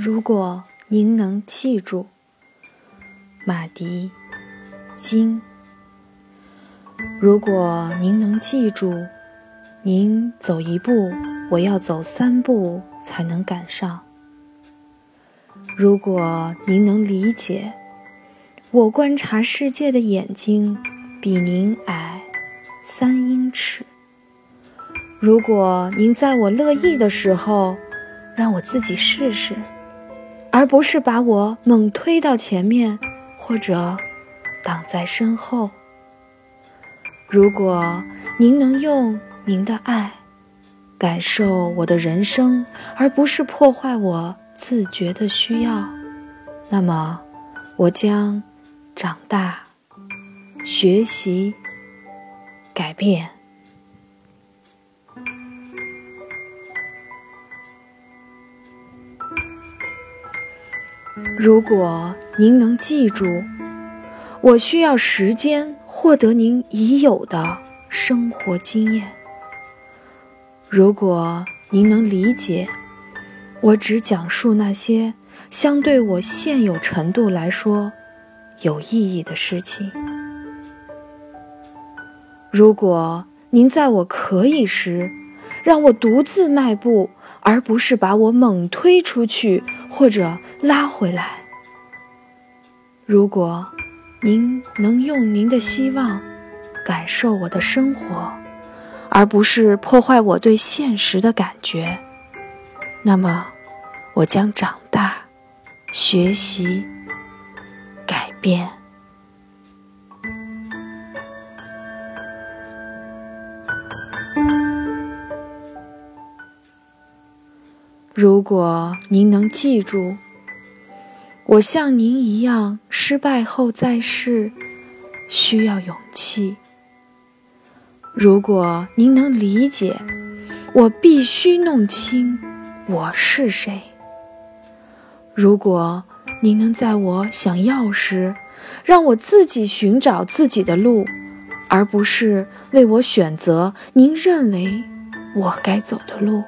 如果您能记住，马迪金。如果您能记住，您走一步，我要走三步才能赶上。如果您能理解，我观察世界的眼睛比您矮三英尺。如果您在我乐意的时候，让我自己试试。而不是把我猛推到前面，或者挡在身后。如果您能用您的爱感受我的人生，而不是破坏我自觉的需要，那么我将长大、学习、改变。如果您能记住，我需要时间获得您已有的生活经验。如果您能理解，我只讲述那些相对我现有程度来说有意义的事情。如果您在我可以时，让我独自迈步，而不是把我猛推出去。或者拉回来。如果您能用您的希望感受我的生活，而不是破坏我对现实的感觉，那么我将长大、学习、改变。如果您能记住，我像您一样失败后再试，需要勇气。如果您能理解，我必须弄清我是谁。如果您能在我想要时，让我自己寻找自己的路，而不是为我选择您认为我该走的路。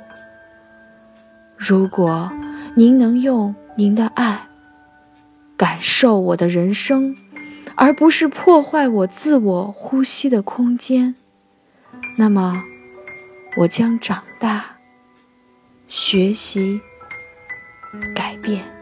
如果您能用您的爱感受我的人生，而不是破坏我自我呼吸的空间，那么我将长大、学习、改变。